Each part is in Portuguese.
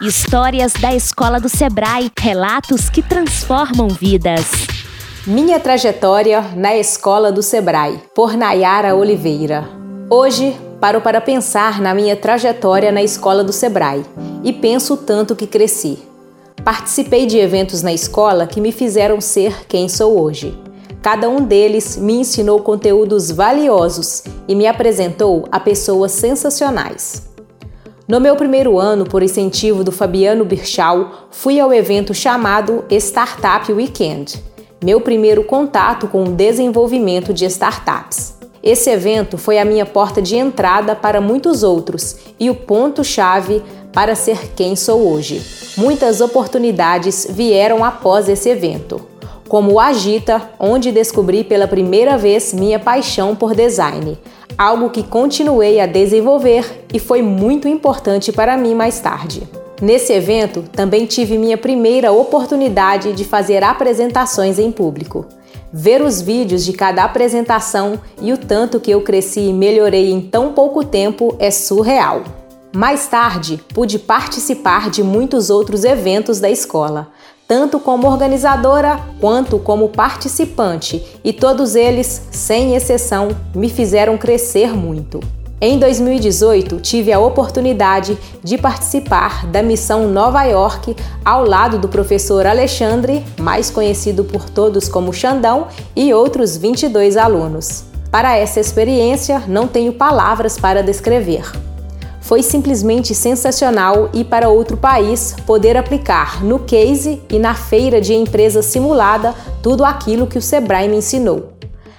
Histórias da Escola do Sebrae, relatos que transformam vidas. Minha trajetória na Escola do Sebrae, por Nayara Oliveira. Hoje, paro para pensar na minha trajetória na Escola do Sebrae e penso tanto que cresci. Participei de eventos na escola que me fizeram ser quem sou hoje. Cada um deles me ensinou conteúdos valiosos e me apresentou a pessoas sensacionais. No meu primeiro ano, por incentivo do Fabiano Birchal, fui ao evento chamado Startup Weekend, meu primeiro contato com o desenvolvimento de startups. Esse evento foi a minha porta de entrada para muitos outros e o ponto-chave para ser quem sou hoje. Muitas oportunidades vieram após esse evento como o Agita, onde descobri pela primeira vez minha paixão por design, algo que continuei a desenvolver e foi muito importante para mim mais tarde. Nesse evento, também tive minha primeira oportunidade de fazer apresentações em público. Ver os vídeos de cada apresentação e o tanto que eu cresci e melhorei em tão pouco tempo é surreal. Mais tarde, pude participar de muitos outros eventos da escola, tanto como organizadora quanto como participante, e todos eles, sem exceção, me fizeram crescer muito. Em 2018, tive a oportunidade de participar da missão Nova York ao lado do professor Alexandre, mais conhecido por todos como Xandão, e outros 22 alunos. Para essa experiência, não tenho palavras para descrever. Foi simplesmente sensacional e para outro país poder aplicar no case e na feira de empresa simulada tudo aquilo que o Sebrae me ensinou.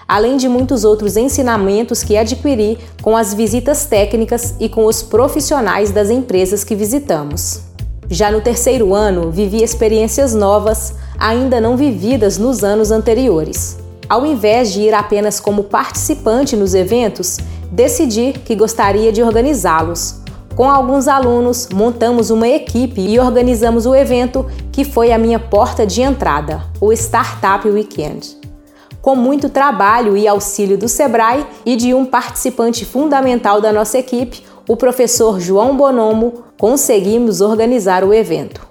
Além de muitos outros ensinamentos que adquiri com as visitas técnicas e com os profissionais das empresas que visitamos. Já no terceiro ano, vivi experiências novas, ainda não vividas nos anos anteriores. Ao invés de ir apenas como participante nos eventos, decidi que gostaria de organizá-los. Com alguns alunos, montamos uma equipe e organizamos o evento que foi a minha porta de entrada, o Startup Weekend. Com muito trabalho e auxílio do Sebrae e de um participante fundamental da nossa equipe, o professor João Bonomo, conseguimos organizar o evento.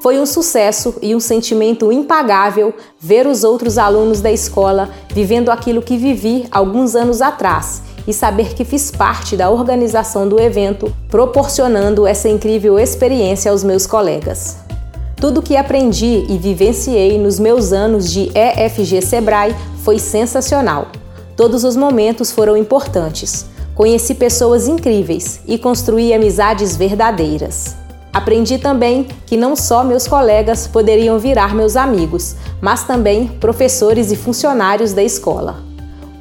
Foi um sucesso e um sentimento impagável ver os outros alunos da escola vivendo aquilo que vivi alguns anos atrás e saber que fiz parte da organização do evento, proporcionando essa incrível experiência aos meus colegas. Tudo que aprendi e vivenciei nos meus anos de EFG Sebrae foi sensacional. Todos os momentos foram importantes. Conheci pessoas incríveis e construí amizades verdadeiras. Aprendi também que não só meus colegas poderiam virar meus amigos, mas também professores e funcionários da escola.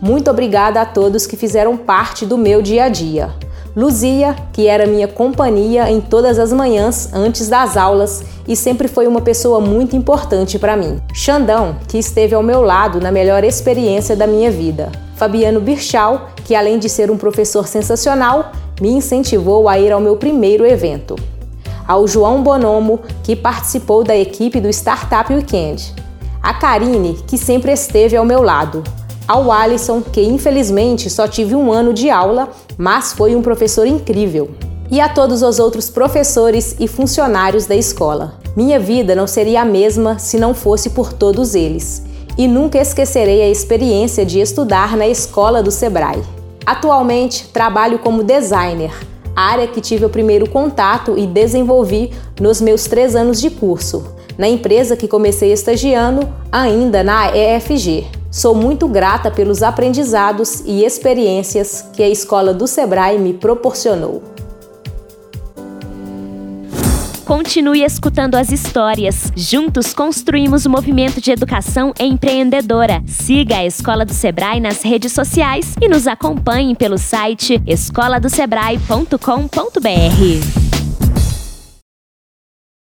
Muito obrigada a todos que fizeram parte do meu dia a dia. Luzia, que era minha companhia em todas as manhãs antes das aulas e sempre foi uma pessoa muito importante para mim. Xandão, que esteve ao meu lado na melhor experiência da minha vida. Fabiano Birchal, que além de ser um professor sensacional, me incentivou a ir ao meu primeiro evento. Ao João Bonomo, que participou da equipe do Startup Weekend. A Karine, que sempre esteve ao meu lado ao Alisson, que infelizmente só tive um ano de aula, mas foi um professor incrível. E a todos os outros professores e funcionários da escola. Minha vida não seria a mesma se não fosse por todos eles. E nunca esquecerei a experiência de estudar na escola do Sebrae. Atualmente trabalho como designer, área que tive o primeiro contato e desenvolvi nos meus três anos de curso, na empresa que comecei estagiando ainda na EFG. Sou muito grata pelos aprendizados e experiências que a escola do Sebrae me proporcionou. Continue escutando as histórias. Juntos construímos o movimento de educação empreendedora. Siga a Escola do Sebrae nas redes sociais e nos acompanhe pelo site escoladosebrae.com.br.